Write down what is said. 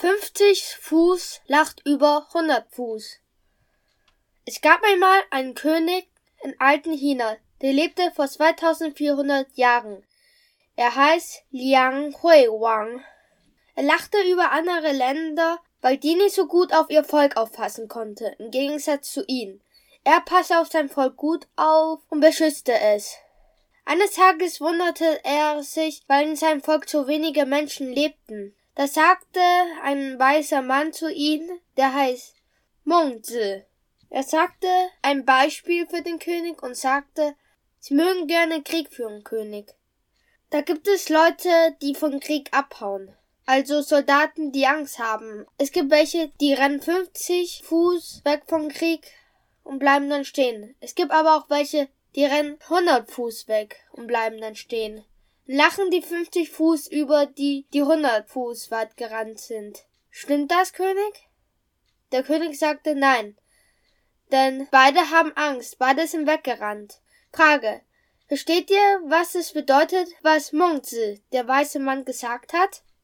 50 Fuß lacht über 100 Fuß. Es gab einmal einen König in alten China, der lebte vor 2400 Jahren. Er heißt Liang Hui Wang. Er lachte über andere Länder, weil die nicht so gut auf ihr Volk aufpassen konnte, im Gegensatz zu ihnen. Er passte auf sein Volk gut auf und beschützte es. Eines Tages wunderte er sich, weil in seinem Volk so wenige Menschen lebten. Da sagte ein weißer Mann zu ihm, der heißt Mengzi. Er sagte ein Beispiel für den König und sagte, Sie mögen gerne Krieg führen, König. Da gibt es Leute, die von Krieg abhauen. Also Soldaten, die Angst haben. Es gibt welche, die rennen 50 Fuß weg vom Krieg und bleiben dann stehen. Es gibt aber auch welche, die rennen 100 Fuß weg und bleiben dann stehen lachen die 50 Fuß über die, die 100 Fuß weit gerannt sind. Stimmt das, König? Der König sagte nein, denn beide haben Angst, beide sind weggerannt. Frage. Versteht ihr, was es bedeutet, was Mengzi, der weiße Mann, gesagt hat?